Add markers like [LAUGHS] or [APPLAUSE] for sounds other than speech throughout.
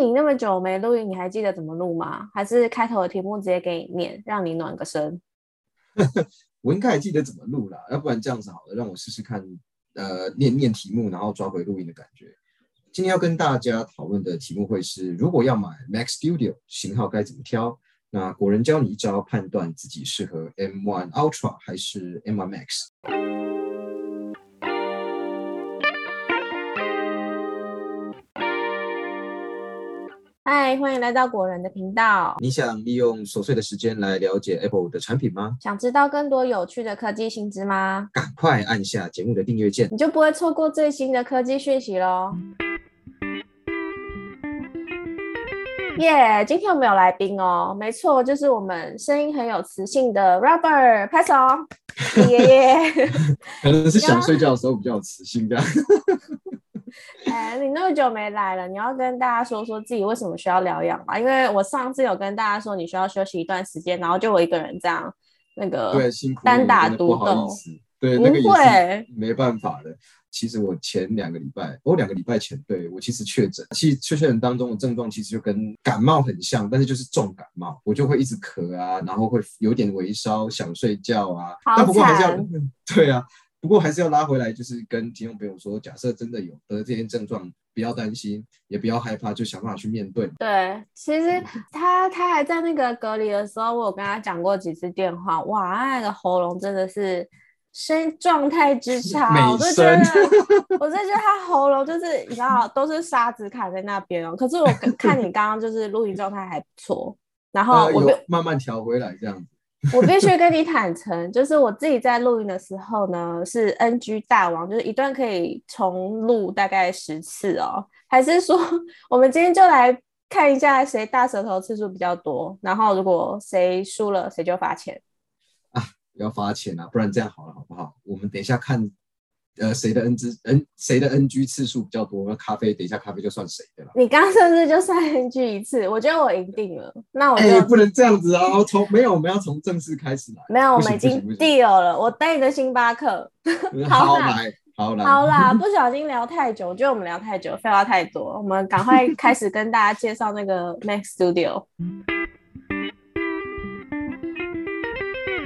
你那么久没录音，你还记得怎么录吗？还是开头的题目直接给你念，让你暖个身？[LAUGHS] 我应该还记得怎么录啦，要不然这样子好了，让我试试看，呃，念念题目，然后抓回录音的感觉。今天要跟大家讨论的题目会是：如果要买 Mac Studio 型号该怎么挑？那果仁教你一招，判断自己适合 M1 Ultra 还是 M1 Max。嗨，欢迎来到果仁的频道。你想利用琐碎的时间来了解 Apple 的产品吗？想知道更多有趣的科技新知吗？赶快按下节目的订阅键，你就不会错过最新的科技讯息喽。耶，今天我们有来宾哦，没错，就是我们声音很有磁性的 Robert，拍手。[LAUGHS] 耶耶，可能是想睡觉的时候比较有磁性这样。[LAUGHS] 哎，你那么久没来了，你要跟大家说说自己为什么需要疗养吗？因为我上次有跟大家说你需要休息一段时间，然后就我一个人这样那个对辛苦单打独斗，对那个也是没办法的。其实我前两个礼拜，我两个礼拜前对我其实确诊，其实确诊当中的症状其实就跟感冒很像，但是就是重感冒，我就会一直咳啊，然后会有点微烧，想睡觉啊，但不过还是要 [LAUGHS] 对啊。不过还是要拉回来，就是跟听众朋友说，假设真的有得这些症状，不要担心，也不要害怕，就想办法去面对。对，其实他他还在那个隔离的时候，我有跟他讲过几次电话，哇，那个喉咙真的是声状态之 [LAUGHS] 差，我就觉得，[LAUGHS] 我就觉得他喉咙就是你知道，都是沙子卡在那边哦。可是我看你刚刚就是录音状态还不错，然后 [LAUGHS] 我就慢慢调回来这样子。[LAUGHS] 我必须跟你坦诚，就是我自己在录音的时候呢，是 NG 大王，就是一段可以重录大概十次哦。还是说，[LAUGHS] 我们今天就来看一下谁大舌头次数比较多，然后如果谁输了，谁就罚钱啊？不要罚钱啊，不然这样好了，好不好？我们等一下看。呃，谁的 N 之 N 谁的 NG 次数比较多？那咖啡等一下咖啡就算谁的了。你刚刚是不是就算 NG 一次？我觉得我赢定了。那我就不能这样子啊！从没有，我们要从正式开始来。没有，我们已经 deal 了。我带你的星巴克。好来，好啦，[LAUGHS] 不小心聊太久，我觉得我们聊太久，废话太多。我们赶快开始跟大家介绍那个 Mac Studio。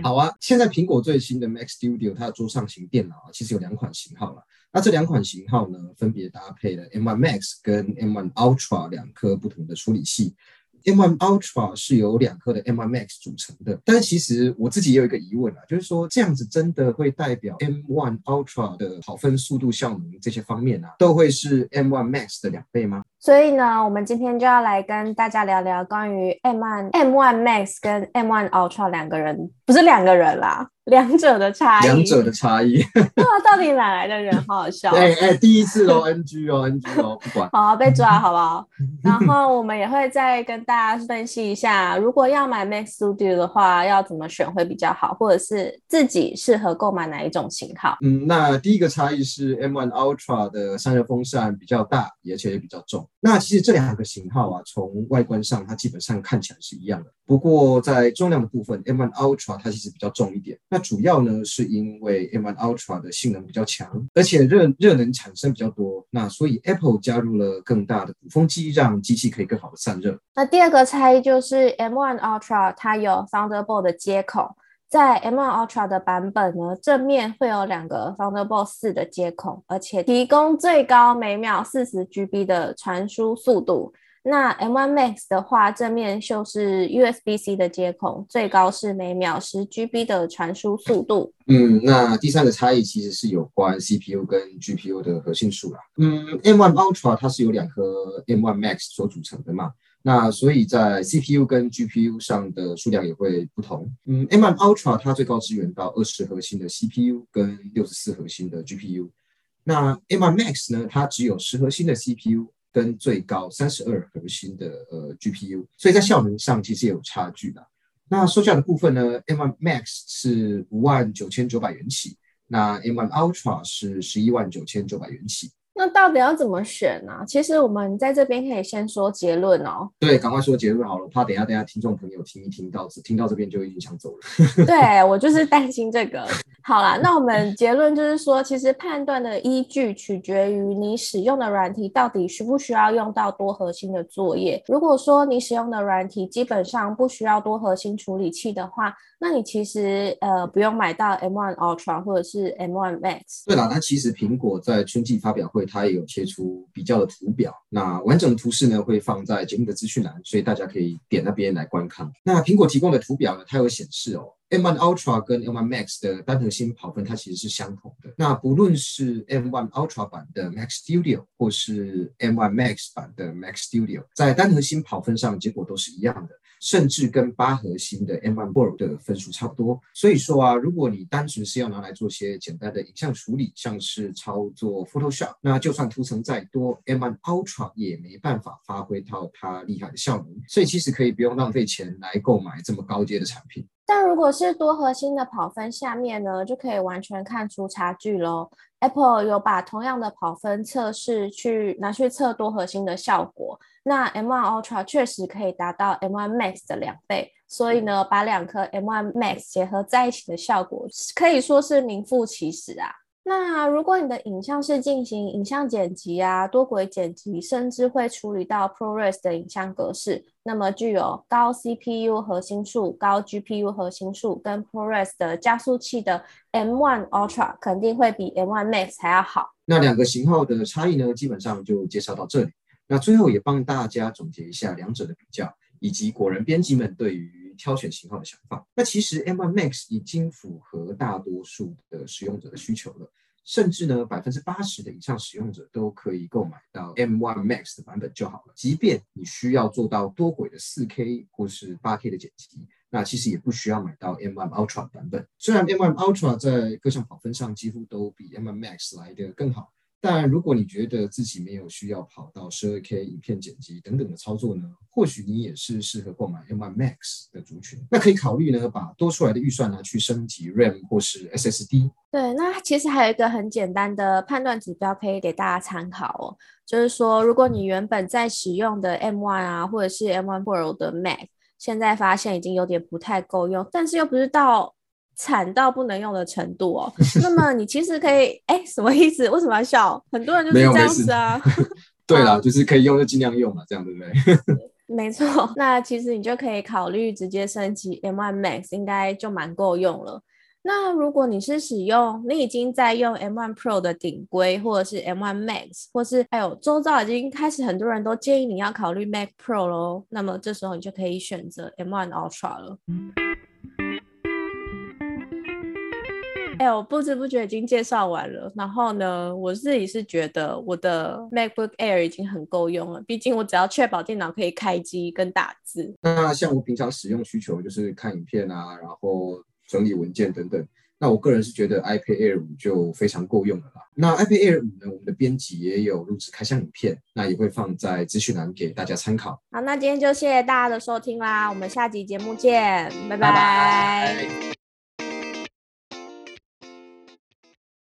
好啊，现在苹果最新的 Mac Studio 它的桌上型电脑啊，其实有两款型号了。那这两款型号呢，分别搭配了 M1 Max 跟 M1 Ultra 两颗不同的处理器。M1 Ultra 是由两颗的 M1 Max 组成的，但是其实我自己也有一个疑问啊，就是说这样子真的会代表 M1 Ultra 的跑分速度、效能这些方面啊，都会是 M1 Max 的两倍吗？所以呢，我们今天就要来跟大家聊聊关于 M1 M1 Max 跟 M1 Ultra 两个人，不是两个人啦。两者的差异，两者的差异，[LAUGHS] 哇，到底哪来的人？好好笑。哎哎，第一次哦，NG 哦，NG 哦，不管。好，被抓好不好？[LAUGHS] 然后我们也会再跟大家分析一下，如果要买 Mac Studio 的话，要怎么选会比较好，或者是自己适合购买哪一种型号？嗯，那第一个差异是 M1 Ultra 的散热风扇比较大，而且也比较重。那其实这两个型号啊，从外观上它基本上看起来是一样的，不过在重量的部分，M1 Ultra 它其实比较重一点。那主要呢，是因为 M1 Ultra 的性能比较强，而且热热能产生比较多，那所以 Apple 加入了更大的鼓风机，让机器可以更好的散热。那第二个差异就是 M1 Ultra 它有 Thunderbolt 的接口，在 M1 Ultra 的版本呢，正面会有两个 Thunderbolt 四的接口，而且提供最高每秒四十 GB 的传输速度。那 M1 Max 的话，正面就是 USB-C 的接口，最高是每秒十 GB 的传输速度。嗯，那第三个差异其实是有关 CPU 跟 GPU 的核心数啦。嗯，M1 Ultra 它是由两颗 M1 Max 所组成的嘛，那所以在 CPU 跟 GPU 上的数量也会不同。嗯，M1 Ultra 它最高支援到二十核心的 CPU 跟六十四核心的 GPU，那 M1 Max 呢，它只有十核心的 CPU。跟最高三十二核心的呃 GPU，所以在效能上其实也有差距的。那售价的部分呢，M1 Max 是五万九千九百元起，那 M1 Ultra 是十一万九千九百元起。那到底要怎么选呢？其实我们在这边可以先说结论哦。对，赶快说结论好了，怕等下等下听众朋友听一听到听到这边就已经想走了。[LAUGHS] 对我就是担心这个。好啦，那我们结论就是说，其实判断的依据取决于你使用的软体到底需不需要用到多核心的作业。如果说你使用的软体基本上不需要多核心处理器的话，那你其实呃不用买到 M1 Ultra 或者是 M1 Max。对啦，那其实苹果在春季发表会它也有切出比较的图表，那完整的图示呢会放在节目的资讯栏，所以大家可以点那边来观看。那苹果提供的图表呢，它有显示哦。M1 Ultra 跟 M1 Max 的单核心跑分，它其实是相同的。那不论是 M1 Ultra 版的 Max Studio 或是 M1 Max 版的 Max Studio，在单核心跑分上，结果都是一样的。甚至跟八核心的 M1 Pro 的分数差不多，所以说啊，如果你单纯是要拿来做些简单的影像处理，像是操作 Photoshop，那就算图层再多，M1 Ultra 也没办法发挥到它厉害的效能。所以其实可以不用浪费钱来购买这么高阶的产品。但如果是多核心的跑分下面呢，就可以完全看出差距喽。Apple 有把同样的跑分测试去拿去测多核心的效果，那 M1 Ultra 确实可以达到 M1 Max 的两倍，所以呢，把两颗 M1 Max 结合在一起的效果可以说是名副其实啊。那如果你的影像是进行影像剪辑啊、多轨剪辑，甚至会处理到 ProRes 的影像格式，那么具有高 CPU 核心数、高 GPU 核心数跟 ProRes 的加速器的 M1 Ultra 肯定会比 M1 Max 还要好。那两个型号的差异呢，基本上就介绍到这里。那最后也帮大家总结一下两者的比较，以及果仁编辑们对于。挑选型号的想法，那其实 M1 Max 已经符合大多数的使用者的需求了，甚至呢百分之八十的以上使用者都可以购买到 M1 Max 的版本就好了。即便你需要做到多轨的 4K 或是 8K 的剪辑，那其实也不需要买到 M1 Ultra 版本。虽然 M1 Ultra 在各项跑分上几乎都比 M1 Max 来的更好。但如果你觉得自己没有需要跑到十二 K 影片剪辑等等的操作呢，或许你也是适合购买 M1 Max 的族群。那可以考虑呢，把多出来的预算拿去升级 RAM 或是 SSD。对，那其实还有一个很简单的判断指标可以给大家参考哦，就是说，如果你原本在使用的 M1 啊，或者是 M1 Pro 的 Mac，现在发现已经有点不太够用，但是又不知道。惨到不能用的程度哦，那么你其实可以，哎，什么意思？为什么要笑？很多人就是这样子啊。[LAUGHS] 对了，就是可以用就尽量用嘛，这样对不对？[LAUGHS] 没错，那其实你就可以考虑直接升级 M1 Max，应该就蛮够用了。那如果你是使用，你已经在用 M1 Pro 的顶规，或者是 M1 Max，或是还有周遭已经开始很多人都建议你要考虑 Mac Pro 喽，那么这时候你就可以选择 M1 Ultra 了。哎，我不知不觉已经介绍完了。然后呢，我自己是觉得我的 MacBook Air 已经很够用了。毕竟我只要确保电脑可以开机跟打字。那像我平常使用需求就是看影片啊，然后整理文件等等。那我个人是觉得 iPad Air 五就非常够用了啦。那 iPad Air 五呢，我们的编辑也有录制开箱影片，那也会放在资讯栏给大家参考。好，那今天就谢谢大家的收听啦，我们下集节目见，拜拜。